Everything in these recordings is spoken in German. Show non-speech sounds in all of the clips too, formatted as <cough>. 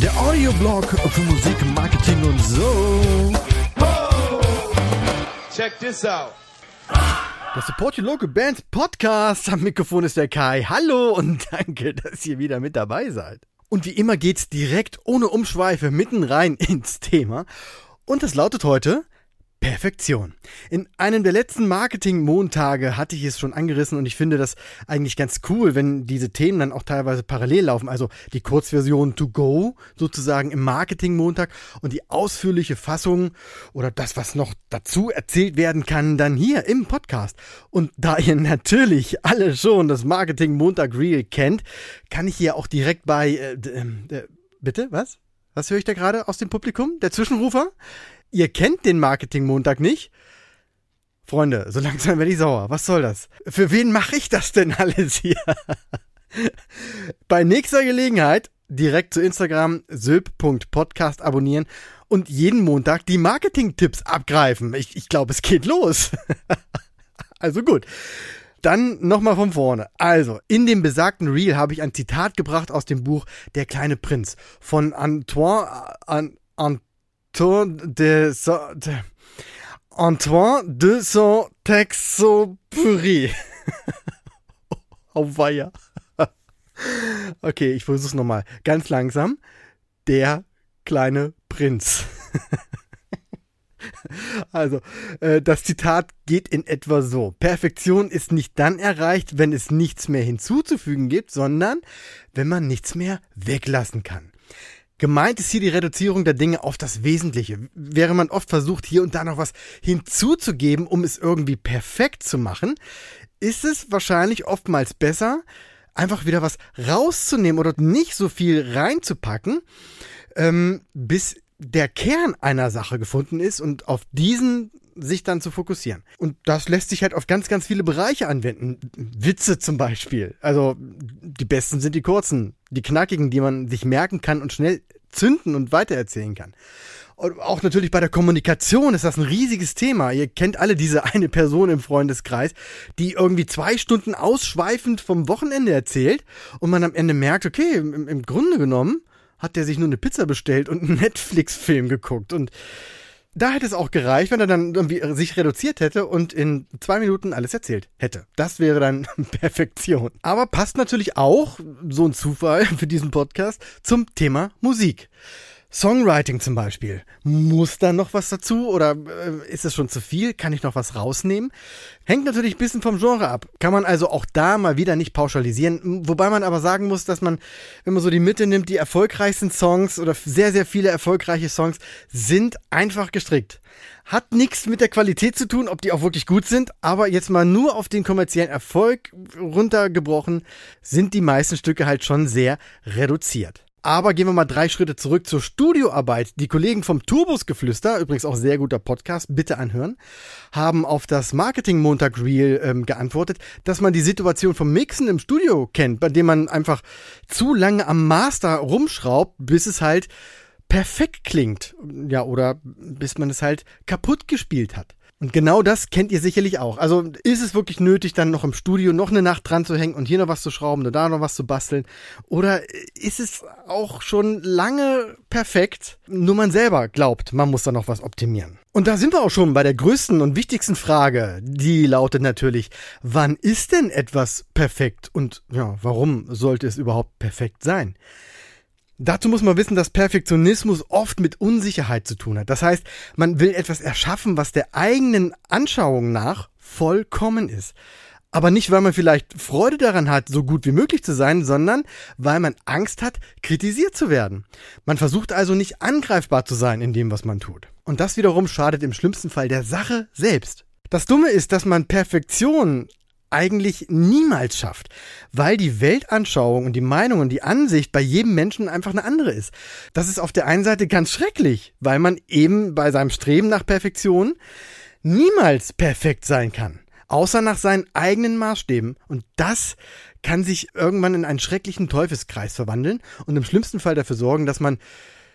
Der Audioblog für Musik, Marketing und so. Check this out. Der Support Your Local Bands Podcast. Am Mikrofon ist der Kai. Hallo und <laughs> danke, dass ihr wieder mit dabei seid. Und wie immer geht's direkt ohne Umschweife mitten rein ins Thema. Und es lautet heute Perfektion. In einem der letzten Marketing-Montage hatte ich es schon angerissen und ich finde das eigentlich ganz cool, wenn diese Themen dann auch teilweise parallel laufen. Also die Kurzversion to go sozusagen im Marketing-Montag und die ausführliche Fassung oder das, was noch dazu erzählt werden kann, dann hier im Podcast. Und da ihr <laughs> natürlich alle schon das Marketing-Montag-Reel kennt, kann ich hier auch direkt bei... Äh, äh, bitte, was? Was höre ich da gerade aus dem Publikum? Der Zwischenrufer? Ihr kennt den Marketing-Montag nicht? Freunde, so langsam werde ich sauer. Was soll das? Für wen mache ich das denn alles hier? <laughs> Bei nächster Gelegenheit direkt zu Instagram sylp.podcast abonnieren und jeden Montag die Marketing-Tipps abgreifen. Ich, ich glaube, es geht los. <laughs> also gut. Dann nochmal von vorne. Also, in dem besagten Reel habe ich ein Zitat gebracht aus dem Buch Der kleine Prinz von Antoine, an, an, Antoine de, de Antoine de Saint-Exupéry. <laughs> Auweia. <laughs> Okay, ich versuch's nochmal. Ganz langsam. Der kleine Prinz. <laughs> Also, äh, das Zitat geht in etwa so. Perfektion ist nicht dann erreicht, wenn es nichts mehr hinzuzufügen gibt, sondern wenn man nichts mehr weglassen kann. Gemeint ist hier die Reduzierung der Dinge auf das Wesentliche. Wäre man oft versucht, hier und da noch was hinzuzugeben, um es irgendwie perfekt zu machen, ist es wahrscheinlich oftmals besser, einfach wieder was rauszunehmen oder nicht so viel reinzupacken, ähm, bis der Kern einer Sache gefunden ist und auf diesen sich dann zu fokussieren. Und das lässt sich halt auf ganz, ganz viele Bereiche anwenden. Witze zum Beispiel. Also die besten sind die kurzen, die knackigen, die man sich merken kann und schnell zünden und weitererzählen kann. Und auch natürlich bei der Kommunikation ist das ein riesiges Thema. Ihr kennt alle diese eine Person im Freundeskreis, die irgendwie zwei Stunden ausschweifend vom Wochenende erzählt und man am Ende merkt, okay, im, im Grunde genommen hat der sich nur eine Pizza bestellt und einen <laughs> Netflix-Film geguckt und da hätte es auch gereicht, wenn er dann irgendwie sich reduziert hätte und in zwei Minuten alles erzählt hätte. Das wäre dann <laughs> Perfektion. Aber passt natürlich auch, so ein Zufall für diesen Podcast, zum Thema Musik. Songwriting zum Beispiel. Muss da noch was dazu oder äh, ist es schon zu viel? Kann ich noch was rausnehmen? Hängt natürlich ein bisschen vom Genre ab. Kann man also auch da mal wieder nicht pauschalisieren. Wobei man aber sagen muss, dass man, wenn man so die Mitte nimmt, die erfolgreichsten Songs oder sehr, sehr viele erfolgreiche Songs sind einfach gestrickt. Hat nichts mit der Qualität zu tun, ob die auch wirklich gut sind, aber jetzt mal nur auf den kommerziellen Erfolg runtergebrochen, sind die meisten Stücke halt schon sehr reduziert. Aber gehen wir mal drei Schritte zurück zur Studioarbeit. Die Kollegen vom Turbusgeflüster, übrigens auch sehr guter Podcast, bitte anhören, haben auf das Marketing-Montag-Reel ähm, geantwortet, dass man die Situation vom Mixen im Studio kennt, bei dem man einfach zu lange am Master rumschraubt, bis es halt perfekt klingt. Ja, oder bis man es halt kaputt gespielt hat. Und genau das kennt ihr sicherlich auch. Also ist es wirklich nötig, dann noch im Studio noch eine Nacht dran zu hängen und hier noch was zu schrauben und da noch was zu basteln? Oder ist es auch schon lange perfekt, nur man selber glaubt, man muss da noch was optimieren? Und da sind wir auch schon bei der größten und wichtigsten Frage. Die lautet natürlich, wann ist denn etwas perfekt und ja, warum sollte es überhaupt perfekt sein? Dazu muss man wissen, dass Perfektionismus oft mit Unsicherheit zu tun hat. Das heißt, man will etwas erschaffen, was der eigenen Anschauung nach vollkommen ist. Aber nicht, weil man vielleicht Freude daran hat, so gut wie möglich zu sein, sondern weil man Angst hat, kritisiert zu werden. Man versucht also nicht angreifbar zu sein in dem, was man tut. Und das wiederum schadet im schlimmsten Fall der Sache selbst. Das Dumme ist, dass man Perfektion eigentlich niemals schafft, weil die Weltanschauung und die Meinung und die Ansicht bei jedem Menschen einfach eine andere ist. Das ist auf der einen Seite ganz schrecklich, weil man eben bei seinem Streben nach Perfektion niemals perfekt sein kann, außer nach seinen eigenen Maßstäben. Und das kann sich irgendwann in einen schrecklichen Teufelskreis verwandeln und im schlimmsten Fall dafür sorgen, dass man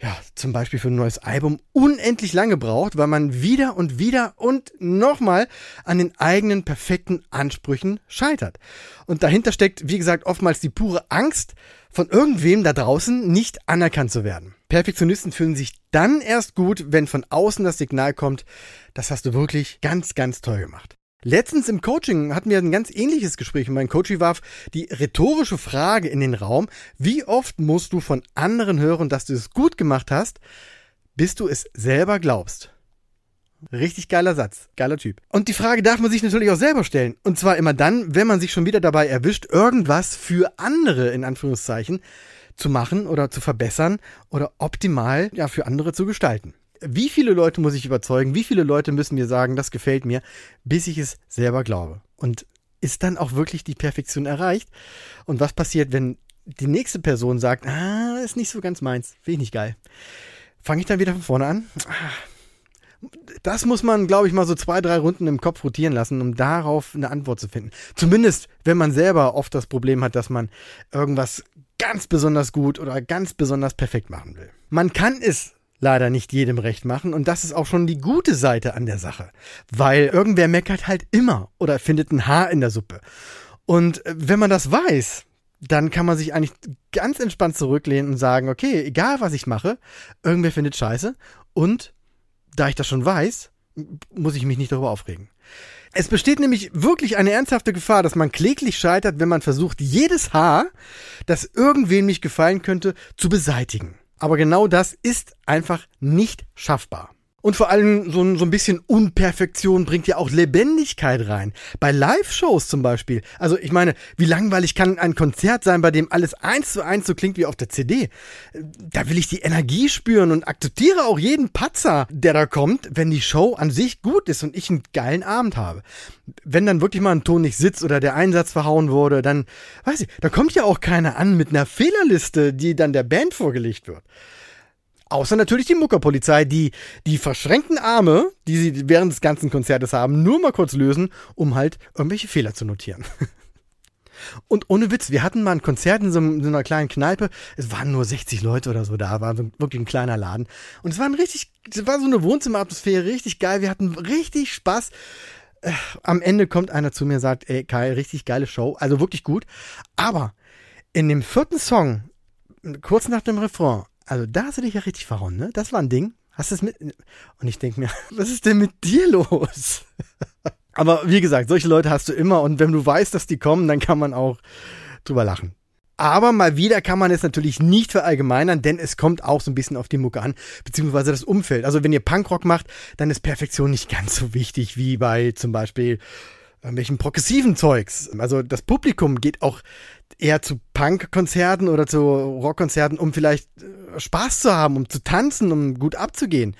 ja, zum Beispiel für ein neues Album unendlich lange braucht, weil man wieder und wieder und nochmal an den eigenen perfekten Ansprüchen scheitert. Und dahinter steckt, wie gesagt, oftmals die pure Angst, von irgendwem da draußen nicht anerkannt zu werden. Perfektionisten fühlen sich dann erst gut, wenn von außen das Signal kommt, das hast du wirklich ganz, ganz toll gemacht. Letztens im Coaching hatten wir ein ganz ähnliches Gespräch und mein Coach warf die rhetorische Frage in den Raum, wie oft musst du von anderen hören, dass du es gut gemacht hast, bis du es selber glaubst? Richtig geiler Satz, geiler Typ. Und die Frage darf man sich natürlich auch selber stellen. Und zwar immer dann, wenn man sich schon wieder dabei erwischt, irgendwas für andere, in Anführungszeichen, zu machen oder zu verbessern oder optimal, ja, für andere zu gestalten wie viele Leute muss ich überzeugen, wie viele Leute müssen mir sagen, das gefällt mir, bis ich es selber glaube. Und ist dann auch wirklich die Perfektion erreicht? Und was passiert, wenn die nächste Person sagt, ah, ist nicht so ganz meins, finde ich nicht geil. Fange ich dann wieder von vorne an? Das muss man, glaube ich, mal so zwei, drei Runden im Kopf rotieren lassen, um darauf eine Antwort zu finden. Zumindest, wenn man selber oft das Problem hat, dass man irgendwas ganz besonders gut oder ganz besonders perfekt machen will. Man kann es leider nicht jedem recht machen. Und das ist auch schon die gute Seite an der Sache. Weil irgendwer meckert halt immer oder findet ein Haar in der Suppe. Und äh, wenn man das weiß, dann kann man sich eigentlich ganz entspannt zurücklehnen und sagen, okay, egal was ich mache, irgendwer findet Scheiße. Und da ich das schon weiß, muss ich mich nicht darüber aufregen. Es besteht nämlich wirklich eine ernsthafte Gefahr, dass man kläglich scheitert, wenn man versucht, jedes Haar, das irgendwem nicht gefallen könnte, zu beseitigen. Aber genau das ist einfach nicht schaffbar. Und vor allem so ein, so ein bisschen Unperfektion bringt ja auch Lebendigkeit rein. Bei Live-Shows zum Beispiel. Also ich meine, wie langweilig kann ein Konzert sein, bei dem alles eins zu eins so klingt wie auf der CD? Da will ich die Energie spüren und akzeptiere auch jeden Patzer, der da kommt, wenn die Show an sich gut ist und ich einen geilen Abend habe. Wenn dann wirklich mal ein Ton nicht sitzt oder der Einsatz verhauen wurde, dann, weiß ich, da kommt ja auch keiner an mit einer Fehlerliste, die dann der Band vorgelegt wird. Außer natürlich die Muckerpolizei, die die verschränkten Arme, die sie während des ganzen Konzertes haben, nur mal kurz lösen, um halt irgendwelche Fehler zu notieren. <laughs> Und ohne Witz, wir hatten mal ein Konzert in so, einer kleinen Kneipe. Es waren nur 60 Leute oder so da, war wirklich ein kleiner Laden. Und es war ein richtig, es war so eine Wohnzimmeratmosphäre, richtig geil. Wir hatten richtig Spaß. Äh, am Ende kommt einer zu mir und sagt, ey Kai, richtig geile Show, also wirklich gut. Aber in dem vierten Song, kurz nach dem Refrain, also da hast du dich ja richtig verhauen, ne? Das war ein Ding. Hast du es mit? Und ich denke mir, <laughs> was ist denn mit dir los? <laughs> Aber wie gesagt, solche Leute hast du immer und wenn du weißt, dass die kommen, dann kann man auch drüber lachen. Aber mal wieder kann man es natürlich nicht verallgemeinern, denn es kommt auch so ein bisschen auf die Mucke an, beziehungsweise das Umfeld. Also wenn ihr Punkrock macht, dann ist Perfektion nicht ganz so wichtig wie bei zum Beispiel irgendwelchen progressiven Zeugs. Also das Publikum geht auch eher zu Punk-Konzerten oder zu Rockkonzerten, um vielleicht äh, Spaß zu haben, um zu tanzen, um gut abzugehen.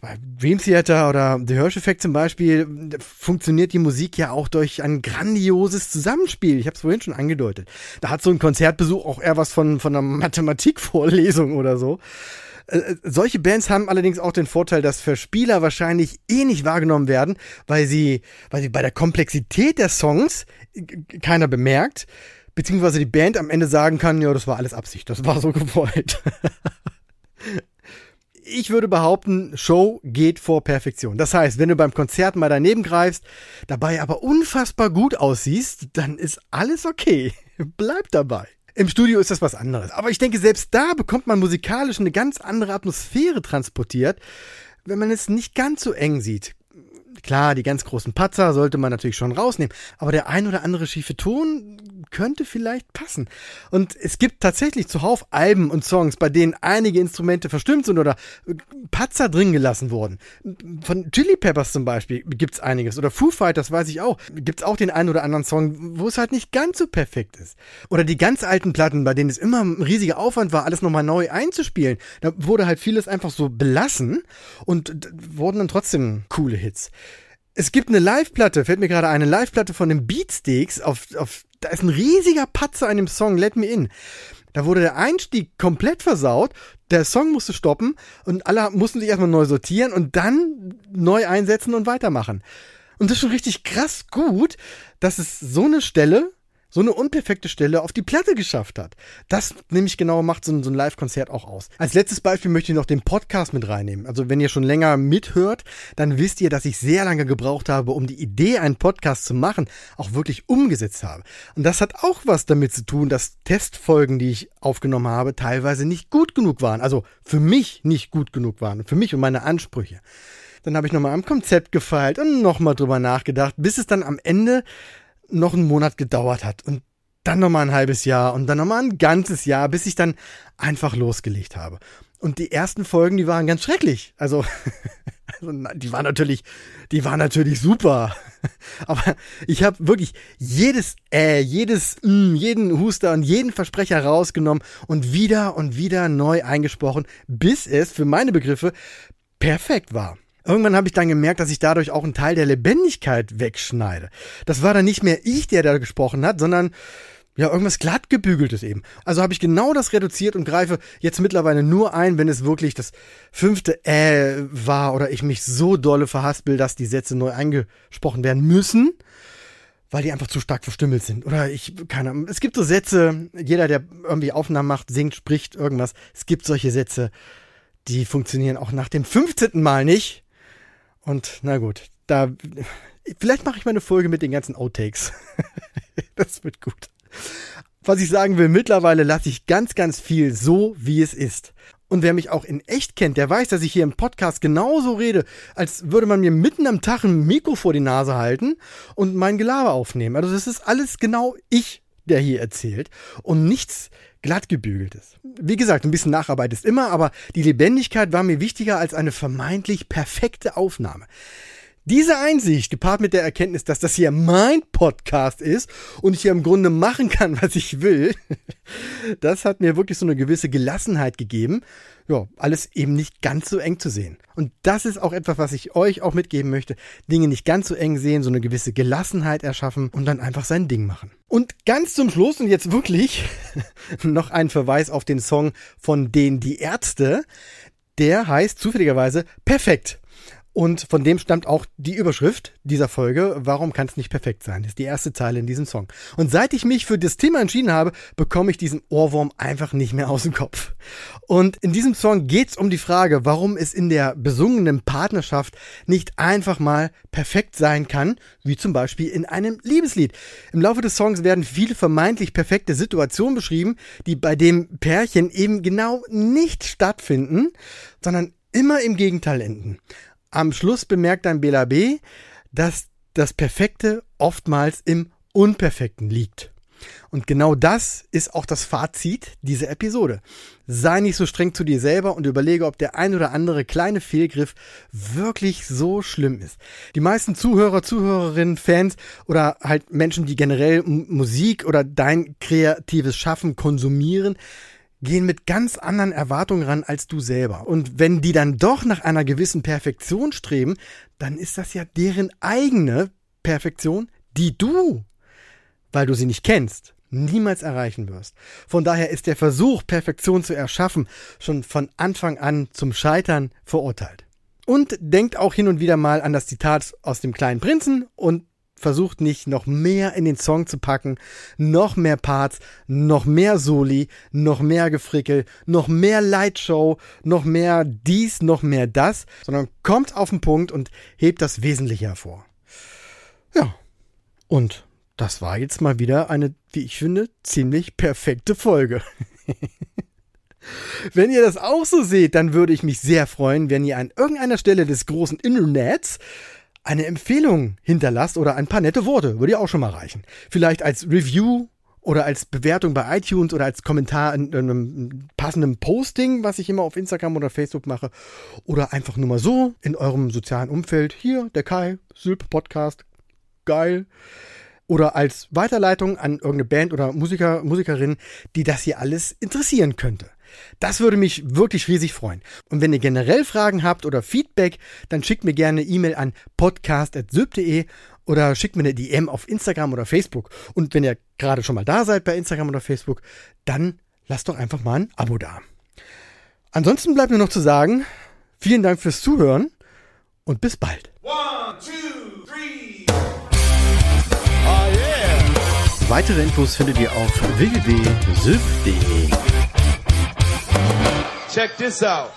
Bei Dream Theater oder The Hirsch Effect zum Beispiel funktioniert die Musik ja auch durch ein grandioses Zusammenspiel. Ich habe es vorhin schon angedeutet. Da hat so ein Konzertbesuch auch eher was von, von einer Mathematikvorlesung oder so. Äh, äh, solche Bands haben allerdings auch den Vorteil, dass für Spieler wahrscheinlich eh nicht wahrgenommen werden, weil sie, weil sie bei der Komplexität der Songs keiner bemerkt, beziehungsweise die Band am Ende sagen kann, ja, das war alles Absicht, das war so <laughs> gewollt. ich würde behaupten, Show geht vor Perfektion. Das heißt, wenn du beim Konzert mal daneben greifst, dabei aber unfassbar gut aussiehst, dann ist alles okay. <laughs> Bleib dabei. Im Studio ist das was anderes. Aber ich denke, selbst da bekommt man musikalisch eine ganz andere Atmosphäre transportiert, wenn man es nicht ganz so eng sieht. Klar, die ganz großen Patzer sollte man natürlich schon rausnehmen, aber der ein oder andere schiefe Ton könnte vielleicht passen. Und es gibt tatsächlich zuhauf Alben und Songs, bei denen einige Instrumente verstimmt sind oder Patzer drin gelassen wurden. Von Chili Peppers zum Beispiel gibt's einiges. Oder Foo Fighters weiß ich auch. Gibt's auch den einen oder anderen Song, wo es halt nicht ganz so perfekt ist. Oder die ganz alten Platten, bei denen es immer ein riesiger Aufwand war, alles nochmal neu einzuspielen. Da wurde halt vieles einfach so belassen und wurden dann trotzdem coole Hits. Es gibt eine Live-Platte, fällt mir gerade eine Live-Platte von den Beatsteaks auf, auf da ist ein riesiger Patzer an dem Song Let Me In. Da wurde der Einstieg komplett versaut, der Song musste stoppen und alle mussten sich erstmal neu sortieren und dann neu einsetzen und weitermachen. Und das ist schon richtig krass gut, dass es so eine Stelle so eine unperfekte Stelle auf die Platte geschafft hat. Das nämlich genau macht so ein, so ein Live-Konzert auch aus. Als letztes Beispiel möchte ich noch den Podcast mit reinnehmen. Also wenn ihr schon länger mithört, dann wisst ihr, dass ich sehr lange gebraucht habe, um die Idee, einen Podcast zu machen, auch wirklich umgesetzt habe. Und das hat auch was damit zu tun, dass Testfolgen, die ich aufgenommen habe, teilweise nicht gut genug waren. Also für mich nicht gut genug waren. Für mich und meine Ansprüche. Dann habe ich nochmal am Konzept gefeilt und nochmal drüber nachgedacht, bis es dann am Ende noch einen Monat gedauert hat und dann nochmal ein halbes Jahr und dann nochmal ein ganzes Jahr, bis ich dann einfach losgelegt habe. Und die ersten Folgen, die waren ganz schrecklich. Also, <laughs> also die waren natürlich, die waren natürlich super. <laughs> Aber ich habe wirklich jedes äh, jedes mm, jeden Huster und jeden Versprecher rausgenommen und wieder und wieder neu eingesprochen, bis es für meine Begriffe perfekt war. Irgendwann habe ich dann gemerkt, dass ich dadurch auch einen Teil der Lebendigkeit wegschneide. Das war dann nicht mehr ich, der da gesprochen hat, sondern ja, irgendwas glattgebügeltes eben. Also habe ich genau das reduziert und greife jetzt mittlerweile nur ein, wenn es wirklich das fünfte Äh war oder ich mich so dolle verhaspel, dass die Sätze neu eingesprochen werden müssen, weil die einfach zu stark verstümmelt sind. Oder ich, keine Ahnung. Es gibt so Sätze, jeder, der irgendwie Aufnahmen macht, singt, spricht, irgendwas. Es gibt solche Sätze, die funktionieren auch nach dem 15. Mal nicht. Und na gut, da vielleicht mache ich mal eine Folge mit den ganzen Outtakes. <laughs> das wird gut. Was ich sagen will, mittlerweile lasse ich ganz, ganz viel so, wie es ist. Und wer mich auch in echt kennt, der weiß, dass ich hier im Podcast genauso rede, als würde man mir mitten am Tag ein Mikro vor die Nase halten und mein Gelaber aufnehmen. Also das ist alles genau ich, der hier erzählt und nichts glatt gebügeltes. Wie gesagt, ein bisschen Nacharbeit ist immer, aber die Lebendigkeit war mir wichtiger als eine vermeintlich perfekte Aufnahme. Diese Einsicht, gepaart mit der Erkenntnis, dass das hier mein Podcast ist und ich hier im Grunde machen kann, <laughs> was ich will, das hat mir wirklich so eine gewisse Gelassenheit gegeben, ja, alles eben nicht ganz so eng zu sehen. Und das ist auch etwas, was ich euch auch mitgeben möchte. Dinge nicht ganz so eng sehen, so eine gewisse Gelassenheit erschaffen und dann einfach sein Ding machen. Und ganz zum Schluss und jetzt wirklich <laughs> noch ein Verweis auf den Song von den Die Ärzte. Der heißt zufälligerweise Perfekt. Und von dem stammt auch die Überschrift dieser Folge, Warum kann es nicht perfekt sein? Das ist die erste Zeile in diesem Song. Und seit ich mich für das Thema entschieden habe, bekomme ich diesen Ohrwurm einfach nicht mehr aus dem Kopf. Und in diesem Song geht es um die Frage, warum es in der besungenen Partnerschaft nicht einfach mal perfekt sein kann, wie zum Beispiel in einem Liebeslied. Im Laufe des Songs werden viele vermeintlich perfekte Situationen beschrieben, die bei dem Pärchen eben genau nicht stattfinden, sondern immer im Gegenteil enden. Am Schluss bemerkt dann Bela B., dass das Perfekte oftmals im Unperfekten liegt. Und genau das ist auch das Fazit dieser Episode. Sei nicht so streng zu dir selber und überlege, ob der ein oder andere kleine Fehlgriff wirklich so schlimm ist. Die meisten Zuhörer, Zuhörerinnen, Fans oder halt Menschen, die generell Musik oder dein kreatives Schaffen konsumieren, gehen mit ganz anderen Erwartungen ran als du selber. Und wenn die dann doch nach einer gewissen Perfektion streben, dann ist das ja deren eigene Perfektion, die du, weil du sie nicht kennst, niemals erreichen wirst. Von daher ist der Versuch, Perfektion zu erschaffen, schon von Anfang an zum Scheitern verurteilt. Und denkt auch hin und wieder mal an das Zitat aus dem kleinen Prinzen und versucht nicht noch mehr in den Song zu packen, noch mehr Parts, noch mehr Soli, noch mehr Gefrickel, noch mehr Lightshow, noch mehr dies, noch mehr das, sondern kommt auf den Punkt und hebt das Wesentliche hervor. Ja. Und das war jetzt mal wieder eine, wie ich finde, ziemlich perfekte Folge. <laughs> Wenn ihr das auch so seht, dann würde ich mich sehr freuen, wenn ihr an irgendeiner Stelle des großen Internets eine Empfehlung hinterlasst oder ein paar nette Worte, würde ja auch schon mal reichen. Vielleicht als Review oder als Bewertung bei iTunes oder als Kommentar in, einem passenden Posting, was ich immer auf Instagram oder Facebook mache. Oder einfach nur mal so in eurem sozialen Umfeld. Hier, der Kai, Sylp Podcast. Geil. Oder als Weiterleitung an irgendeine Band oder Musiker, Musikerin, die das hier alles interessieren könnte. Das würde mich wirklich riesig freuen. Und wenn ihr generell Fragen habt oder Feedback, dann schickt mir gerne eine E-Mail an podcast.syb.de oder schickt mir eine DM auf Instagram oder Facebook. Und wenn ihr gerade schon mal da seid bei Instagram oder Facebook, dann lasst doch einfach mal ein Abo da. Ansonsten bleibt mir noch zu sagen, vielen Dank fürs Zuhören und bis bald. One, two, three. Oh yeah. Weitere Infos findet ihr auf www.sylph.de. Check this out.